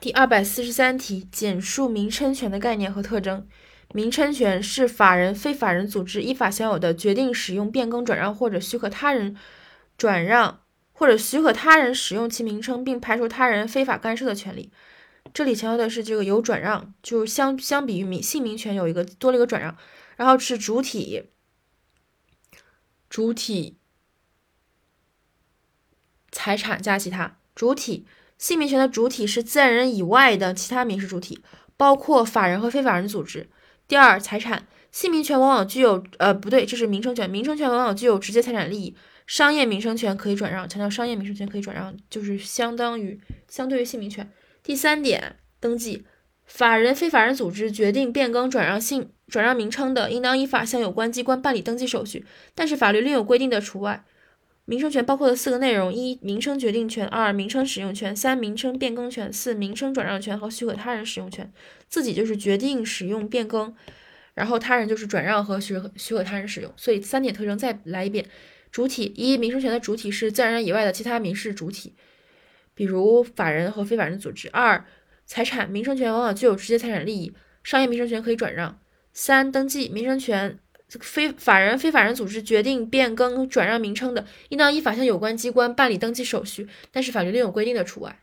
第二百四十三题，简述名称权的概念和特征。名称权是法人、非法人组织依法享有的决定使用、变更、转让或者许可他人转让或者许可他人使用其名称，并排除他人非法干涉的权利。这里强调的是这个有转让，就相相比于名姓名权有一个多了一个转让，然后是主体，主体财产加其他主体。姓名权的主体是自然人以外的其他民事主体，包括法人和非法人组织。第二，财产姓名权往往具有呃不对，这是名称权，名称权往往具有直接财产利益。商业名称权可以转让，强调商业名称权可以转让，就是相当于相对于姓名权。第三点，登记法人、非法人组织决定变更、转让姓转让名称的，应当依法向有关机关办理登记手续，但是法律另有规定的除外。名称权包括的四个内容：一、名称决定权；二、名称使用权；三、名称变更权；四、名称转让权和许可他人使用权。自己就是决定使用变更，然后他人就是转让和许可许可他人使用。所以三点特征再来一遍：主体一、名称权的主体是自然人以外的其他民事主体，比如法人和非法人组织；二、财产名称权往往具有直接财产利益，商业名称权可以转让；三、登记名称权。非法人、非法人组织决定变更、转让名称的，应当依法向有关机关办理登记手续，但是法律另有规定的除外。